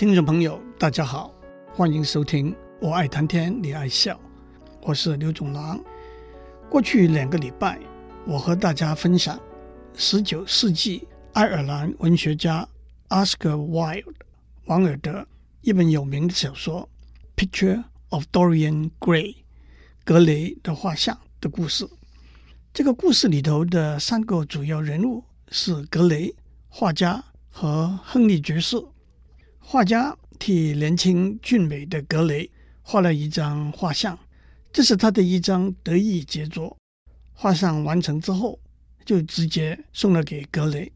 听众朋友，大家好，欢迎收听《我爱谈天，你爱笑》，我是刘总郎。过去两个礼拜，我和大家分享十九世纪爱尔兰文学家 Oscar Wilde 王尔德一本有名的小说《Picture of Dorian Gray》格雷的画像的故事。这个故事里头的三个主要人物是格雷、画家和亨利爵士。画家替年轻俊美的格雷画了一张画像，这是他的一张得意杰作。画像完成之后，就直接送了给格雷。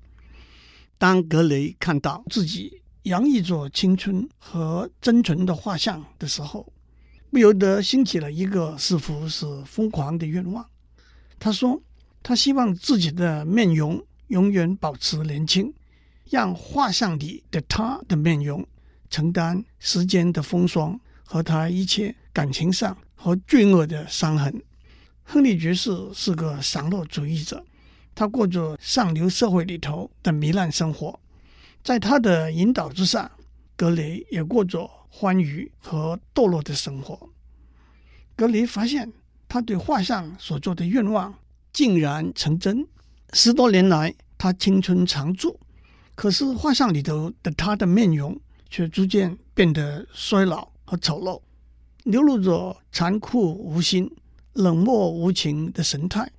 当格雷看到自己洋溢着青春和真纯的画像的时候，不由得兴起了一个似乎是疯狂的愿望。他说：“他希望自己的面容永远保持年轻，让画像里的他的面容承担时间的风霜和他一切感情上和罪恶的伤痕。”亨利爵士是个享乐主义者，他过着上流社会里头的糜烂生活。在他的引导之下，格雷也过着欢愉和堕落的生活。格雷发现。他对画像所做的愿望竟然成真。十多年来，他青春常驻，可是画像里头的他的面容却逐渐变得衰老和丑陋，流露着残酷无心、冷漠无情的神态。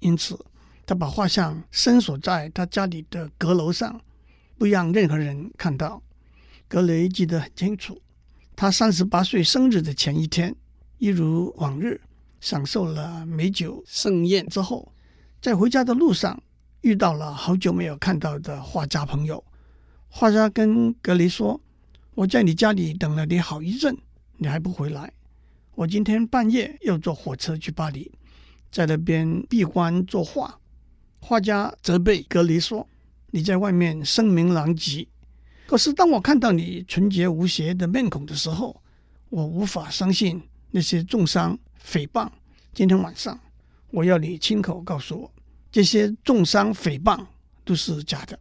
因此，他把画像深锁在他家里的阁楼上，不让任何人看到。格雷记得很清楚，他三十八岁生日的前一天，一如往日。享受了美酒盛宴之后，在回家的路上遇到了好久没有看到的画家朋友。画家跟格雷说：“我在你家里等了你好一阵，你还不回来。我今天半夜要坐火车去巴黎，在那边闭关作画。”画家责备格雷说：“你在外面声名狼藉，可是当我看到你纯洁无邪的面孔的时候，我无法相信那些重伤。”诽谤！今天晚上我要你亲口告诉我，这些重伤诽谤都是假的。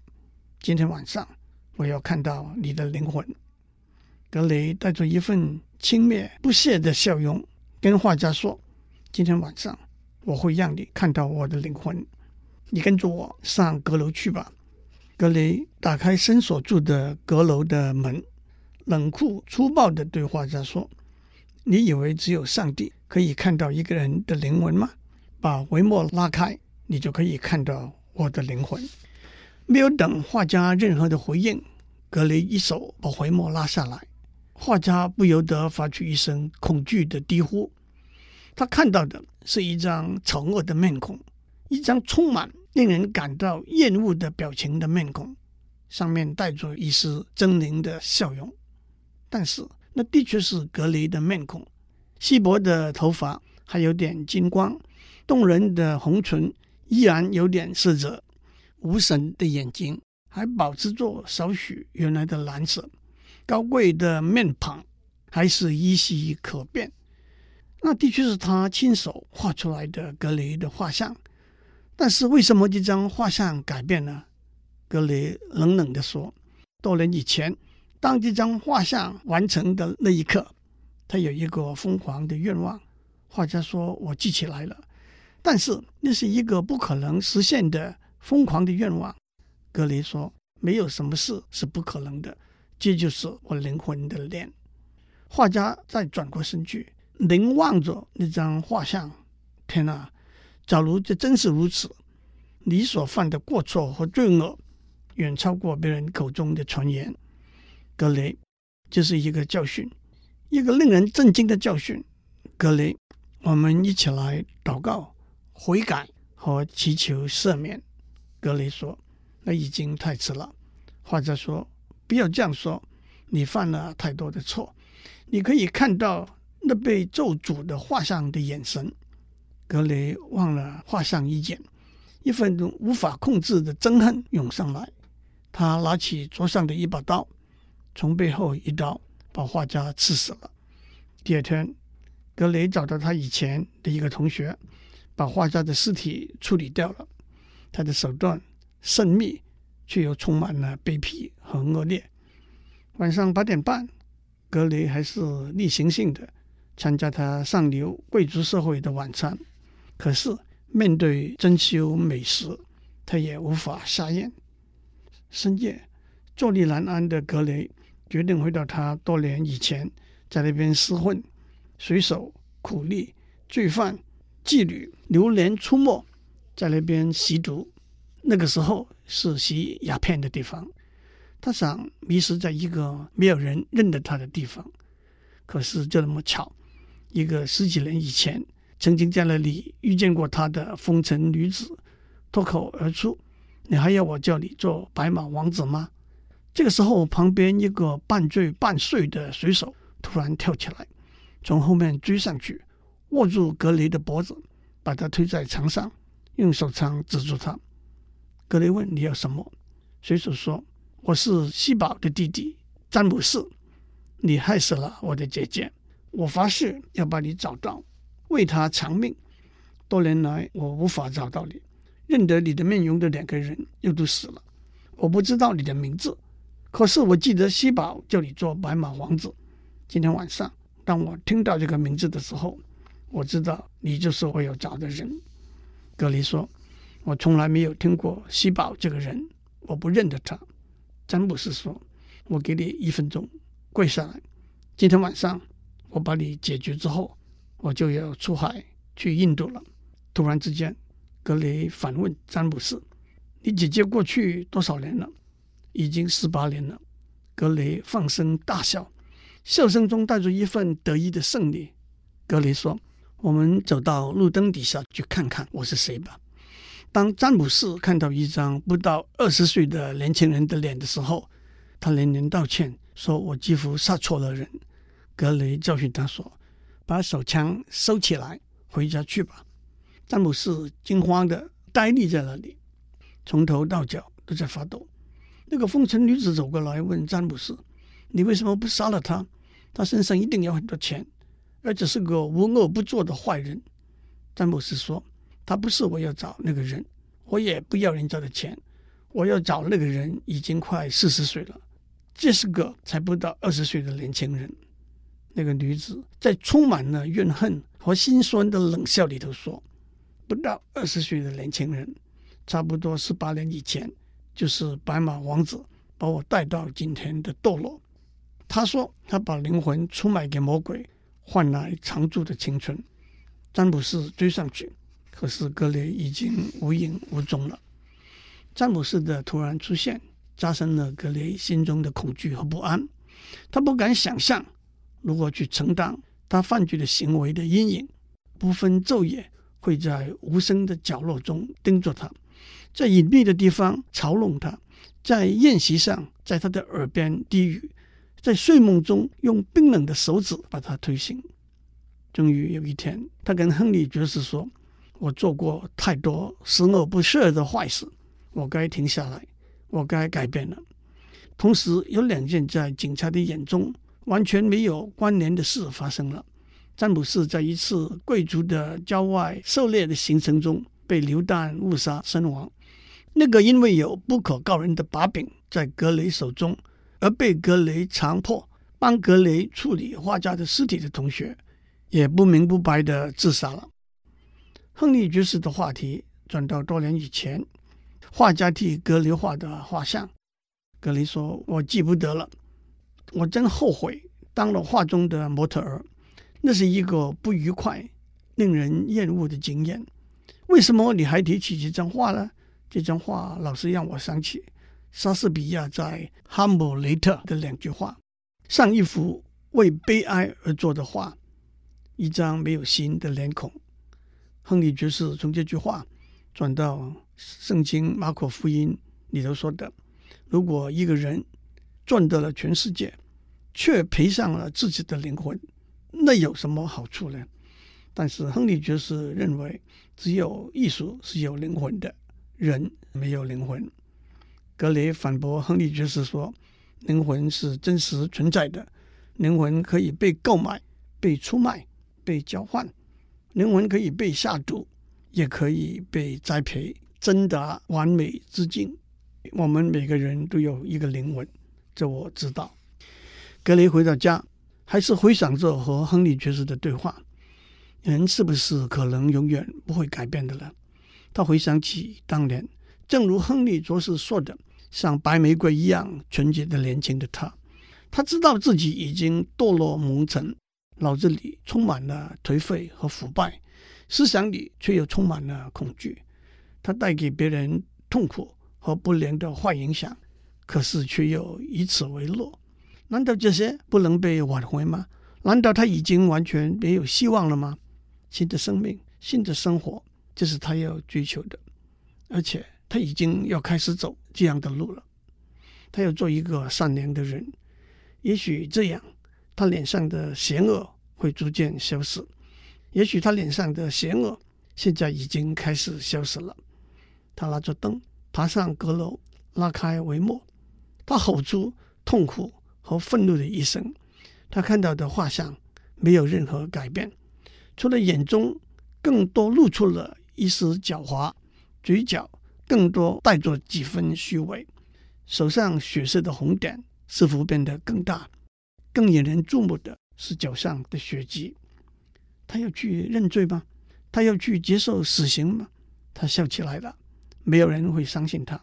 今天晚上我要看到你的灵魂。格雷带着一份轻蔑不屑的笑容，跟画家说：“今天晚上我会让你看到我的灵魂。你跟着我上阁楼去吧。”格雷打开深锁住的阁楼的门，冷酷粗暴地对画家说：“你以为只有上帝？”可以看到一个人的灵魂吗？把帷幕拉开，你就可以看到我的灵魂。没有等画家任何的回应，格雷一手把回墨拉下来，画家不由得发出一声恐惧的低呼。他看到的是一张丑恶的面孔，一张充满令人感到厌恶的表情的面孔，上面带着一丝狰狞的笑容。但是，那的确是格雷的面孔。稀薄的头发还有点金光，动人的红唇依然有点色泽，无神的眼睛还保持着少许原来的蓝色，高贵的面庞还是依稀可辨。那的确是他亲手画出来的格雷的画像，但是为什么这张画像改变了？格雷冷冷地说：“多年以前，当这张画像完成的那一刻。”他有一个疯狂的愿望，画家说：“我记起来了。”但是那是一个不可能实现的疯狂的愿望。格雷说：“没有什么事是不可能的，这就是我灵魂的脸。”画家再转过身去，凝望着那张画像。天哪！假如这真是如此，你所犯的过错和罪恶远超过别人口中的传言。格雷，这是一个教训。一个令人震惊的教训，格雷，我们一起来祷告、悔改和祈求赦免。格雷说：“那已经太迟了。”画家说：“不要这样说，你犯了太多的错。你可以看到那被咒诅的画像的眼神。”格雷望了画像一眼，一份无法控制的憎恨涌上来。他拿起桌上的一把刀，从背后一刀。把画家刺死了。第二天，格雷找到他以前的一个同学，把画家的尸体处理掉了。他的手段神秘，却又充满了卑鄙和恶劣。晚上八点半，格雷还是例行性的参加他上流贵族社会的晚餐。可是面对珍馐美食，他也无法下咽。深夜，坐立难安的格雷决定回到他多年以前在那边厮混、水手、苦力、罪犯、妓女流连出没，在那边吸毒。那个时候是吸鸦片的地方。他想迷失在一个没有人认得他的地方。可是就那么巧，一个十几年以前曾经在那里遇见过他的风尘女子脱口而出。你还要我叫你做白马王子吗？这个时候，旁边一个半醉半睡的水手突然跳起来，从后面追上去，握住格雷的脖子，把他推在墙上，用手枪指住他。格雷问：“你要什么？”水手说：“我是西宝的弟弟詹姆士，你害死了我的姐姐，我发誓要把你找到，为她偿命。多年来，我无法找到你。”认得你的面容的两个人又都死了，我不知道你的名字，可是我记得西宝叫你做白马王子。今天晚上，当我听到这个名字的时候，我知道你就是我要找的人。格雷说：“我从来没有听过西宝这个人，我不认得他。”詹姆斯说：“我给你一分钟，跪下来。今天晚上我把你解决之后，我就要出海去印度了。”突然之间。格雷反问詹姆斯：“你姐姐过去多少年了？”“已经十八年了。”格雷放声大笑，笑声中带着一份得意的胜利。格雷说：“我们走到路灯底下去看看我是谁吧。”当詹姆斯看到一张不到二十岁的年轻人的脸的时候，他连连道歉，说：“我几乎杀错了人。”格雷教训他说：“把手枪收起来，回家去吧。”詹姆斯惊慌的呆立在那里，从头到脚都在发抖。那个风尘女子走过来问詹姆斯：“你为什么不杀了他？他身上一定有很多钱，而且是个无恶不作的坏人。”詹姆斯说：“他不是我要找那个人，我也不要人家的钱。我要找那个人已经快四十岁了，这是个才不到二十岁的年轻人。”那个女子在充满了怨恨和心酸的冷笑里头说。不到二十岁的年轻人，差不多十八年以前，就是白马王子把我带到今天的堕落。他说他把灵魂出卖给魔鬼，换来长驻的青春。詹姆斯追上去，可是格雷已经无影无踪了。詹姆斯的突然出现，加深了格雷心中的恐惧和不安。他不敢想象如何去承担他犯罪的行为的阴影，不分昼夜。会在无声的角落中盯着他，在隐秘的地方嘲弄他，在宴席上在他的耳边低语，在睡梦中用冰冷的手指把他推醒。终于有一天，他跟亨利爵士说：“我做过太多十恶不赦的坏事，我该停下来，我该改变了。”同时，有两件在警察的眼中完全没有关联的事发生了。詹姆斯在一次贵族的郊外狩猎的行程中被流弹误杀身亡。那个因为有不可告人的把柄在格雷手中而被格雷强迫帮格雷处理画家的尸体的同学，也不明不白的自杀了。亨利爵士的话题转到多年以前，画家替格雷画的画像。格雷说：“我记不得了，我真后悔当了画中的模特儿。”那是一个不愉快、令人厌恶的经验。为什么你还提起这张画呢？这张画老是让我想起莎士比亚在《哈姆雷特》的两句话：上一幅为悲哀而作的画，一张没有心的脸孔。亨利爵士从这句话转到《圣经·马可福音》里头说的：如果一个人赚得了全世界，却赔上了自己的灵魂。那有什么好处呢？但是亨利爵士认为，只有艺术是有灵魂的，人没有灵魂。格雷反驳亨利爵士说：“灵魂是真实存在的，灵魂可以被购买、被出卖、被交换，灵魂可以被下毒，也可以被栽培，真达完美之境。我们每个人都有一个灵魂，这我知道。”格雷回到家，还是回想着和亨利爵士的对话。人是不是可能永远不会改变的呢？他回想起当年，正如亨利爵士说的，像白玫瑰一样纯洁的年轻的他，他知道自己已经堕落蒙尘，脑子里充满了颓废和腐败，思想里却又充满了恐惧。他带给别人痛苦和不良的坏影响，可是却又以此为乐。难道这些不能被挽回吗？难道他已经完全没有希望了吗？新的生命，新的生活，这是他要追求的，而且他已经要开始走这样的路了。他要做一个善良的人，也许这样，他脸上的邪恶会逐渐消失。也许他脸上的邪恶现在已经开始消失了。他拿着灯爬上阁楼，拉开帷幕，他吼出痛苦和愤怒的一声。他看到的画像没有任何改变。除了眼中更多露出了一丝狡猾，嘴角更多带着几分虚伪，手上血色的红点似乎变得更大，更引人注目的是脚上的血迹。他要去认罪吗？他要去接受死刑吗？他笑起来了，没有人会相信他，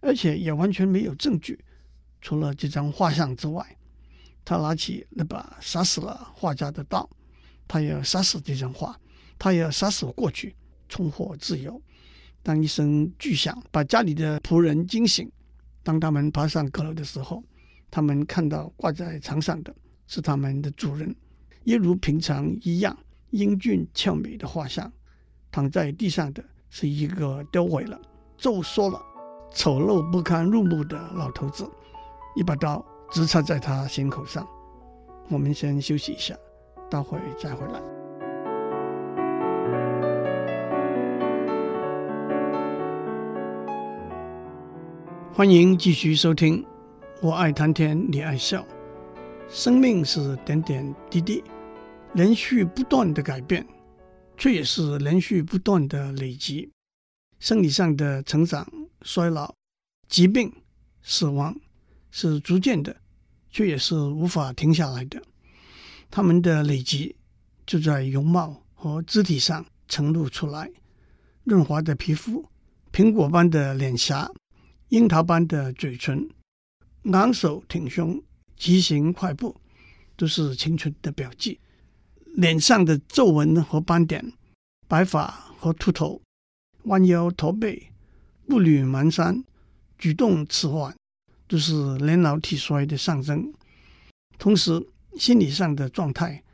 而且也完全没有证据，除了这张画像之外。他拿起那把杀死了画家的刀。他要杀死这张画，他要杀死过去，重获自由。当一声巨响把家里的仆人惊醒，当他们爬上阁楼的时候，他们看到挂在墙上的是他们的主人，一如平常一样英俊俏美的画像。躺在地上的是一个凋萎了、皱缩了、丑陋不堪入目的老头子，一把刀直插在他心口上。我们先休息一下。待会再回来。欢迎继续收听。我爱谈天，你爱笑。生命是点点滴滴，连续不断的改变，却也是连续不断的累积。生理上的成长、衰老、疾病、死亡，是逐渐的，却也是无法停下来的。他们的累积就在容貌和肢体上呈露出来，润滑的皮肤、苹果般的脸颊、樱桃般的嘴唇、昂首挺胸、疾行快步，都是青春的标记。脸上的皱纹和斑点、白发和秃头、弯腰驼背、步履蹒跚、举动迟缓，都是年老体衰的象征。同时，心理上的状态，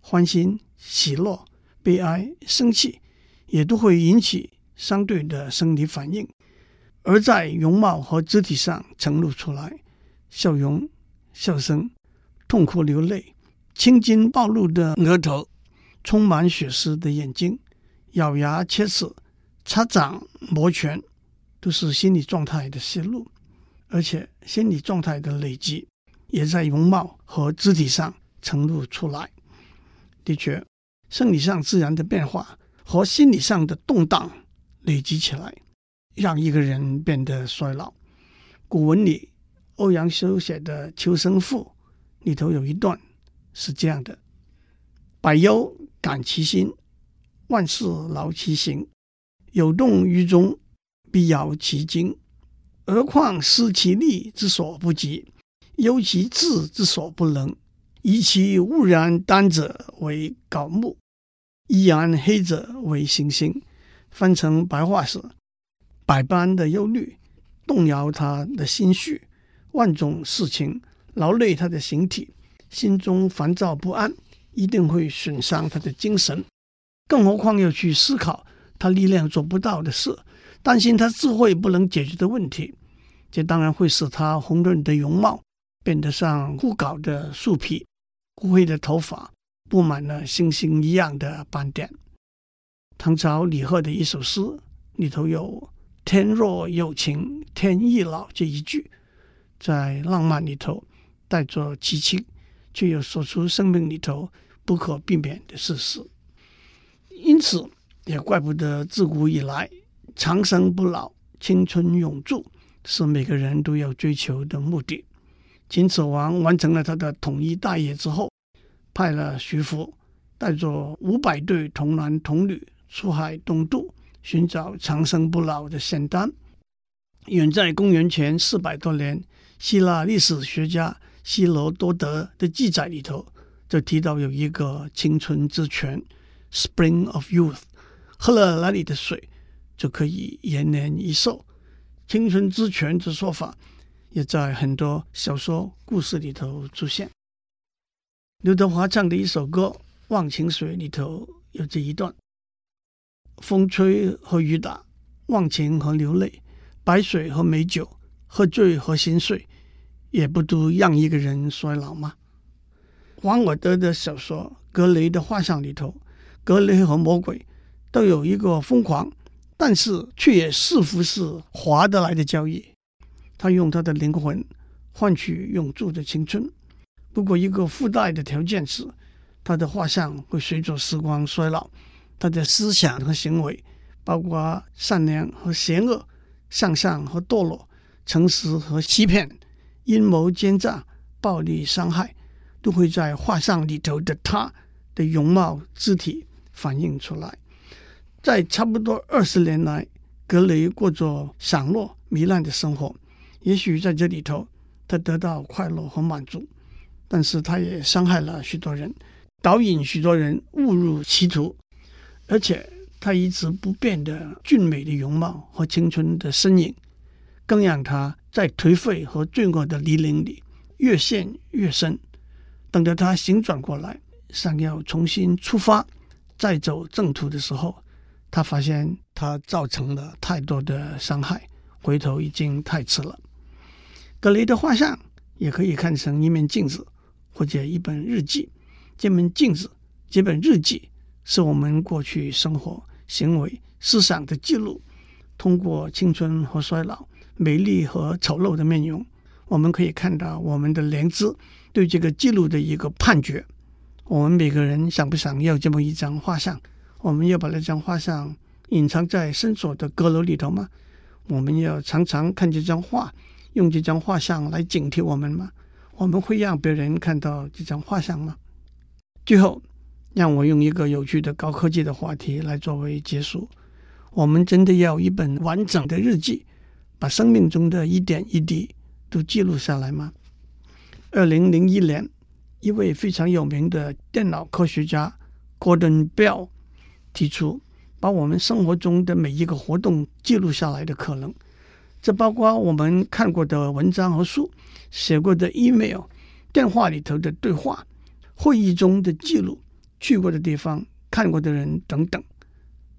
欢欣、喜乐、悲哀、生气，也都会引起相对的生理反应，而在容貌和肢体上呈露出来。笑容、笑声、痛哭流泪、青筋暴露的额头、充满血丝的眼睛、咬牙切齿、擦掌摩拳，都是心理状态的泄露，而且心理状态的累积。也在容貌和肢体上呈露出来。的确，生理上自然的变化和心理上的动荡累积起来，让一个人变得衰老。古文里，欧阳修写的《秋生赋》里头有一段是这样的：“百忧感其心，万事劳其形。有动于衷，必劳其筋。何况思其力之所不及。”忧其志之所不能，以其雾然丹者为槁木，依然黑者为行星。翻成白话是：百般的忧虑动摇他的心绪，万种事情劳累他的形体，心中烦躁不安，一定会损伤他的精神。更何况要去思考他力量做不到的事，担心他智慧不能解决的问题，这当然会使他红润的容貌。变得像枯槁的树皮，乌黑的头发布满了星星一样的斑点。唐朝李贺的一首诗里头有“天若有情天亦老”这一句，在浪漫里头带着凄清，却又说出生命里头不可避免的事实。因此，也怪不得自古以来长生不老、青春永驻是每个人都要追求的目的。秦始皇完成了他的统一大业之后，派了徐福带着五百对童男童女出海东渡，寻找长生不老的仙丹。远在公元前四百多年，希腊历史学家希罗多德的记载里头，就提到有一个青春之泉 （Spring of Youth），喝了那里的水就可以延年益寿。青春之泉的说法也在很多小说故事里头出现。刘德华唱的一首歌《忘情水》里头有这一段：风吹和雨打，忘情和流泪。白水和美酒，喝醉和心碎，也不都让一个人衰老吗？王尔德的小说《格雷的画像》里头，格雷和魔鬼都有一个疯狂，但是却也似乎是划得来的交易。他用他的灵魂换取永驻的青春，不过一个附带的条件是，他的画像会随着时光衰老，他的思想和行为，包括善良和邪恶。向上和堕落，诚实和欺骗，阴谋奸诈，暴力伤害，都会在画像里头的他的容貌、肢体反映出来。在差不多二十年来，格雷过着散落糜烂的生活。也许在这里头，他得到快乐和满足，但是他也伤害了许多人，导引许多人误入歧途，而且。他一直不变的俊美的容貌和青春的身影，更让他在颓废和罪恶的泥泞里越陷越深。等着他醒转过来，想要重新出发，再走正途的时候，他发现他造成了太多的伤害，回头已经太迟了。格雷的画像也可以看成一面镜子，或者一本日记。这面镜子，这本日记，是我们过去生活。行为、思想的记录，通过青春和衰老、美丽和丑陋的面容，我们可以看到我们的良知对这个记录的一个判决。我们每个人想不想要这么一张画像？我们要把那张画像隐藏在深锁的阁楼里头吗？我们要常常看这张画，用这张画像来警惕我们吗？我们会让别人看到这张画像吗？最后。让我用一个有趣的高科技的话题来作为结束。我们真的要一本完整的日记，把生命中的一点一滴都记录下来吗？二零零一年，一位非常有名的电脑科学家 Gordon Bell 提出，把我们生活中的每一个活动记录下来的可能。这包括我们看过的文章和书、写过的 email、电话里头的对话、会议中的记录。去过的地方、看过的人等等，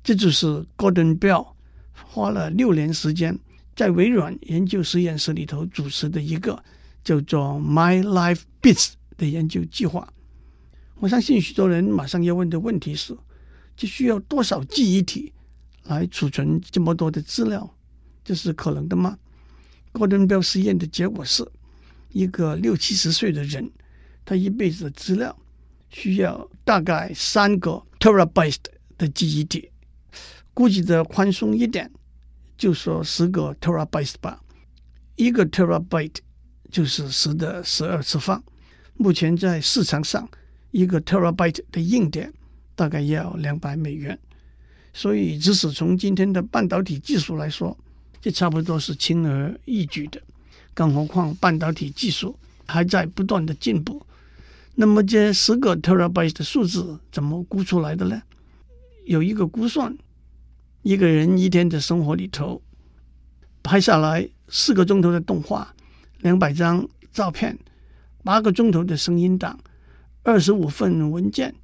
这就是 Gordon Bell 花了六年时间在微软研究实验室里头主持的一个叫做 My Life Bits 的研究计划。我相信许多人马上要问的问题是：这需要多少记忆体来储存这么多的资料？这是可能的吗？Gordon Bell 实验的结果是一个六七十岁的人，他一辈子的资料。需要大概三个 terabyte 的记忆体，估计的宽松一点，就说十个 terabyte 吧。一个 terabyte 就是十的十二次方。目前在市场上，一个 terabyte 的硬点大概要两百美元。所以，即使从今天的半导体技术来说，这差不多是轻而易举的。更何况，半导体技术还在不断的进步。那么这十个 terabyte 的数字怎么估出来的呢？有一个估算，一个人一天的生活里头拍下来四个钟头的动画，两百张照片，八个钟头的声音档，二十五份文件，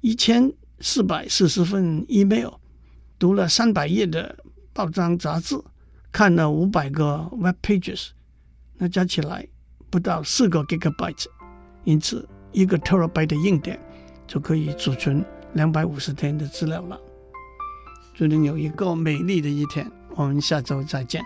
一千四百四十份 email，读了三百页的报章杂志，看了五百个 web pages，那加起来不到四个 gigabyte，因此。一个 terabyte 的硬点就可以储存两百五十天的资料了。祝您有一个美丽的一天，我们下周再见。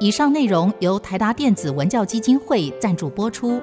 以上内容由台达电子文教基金会赞助播出。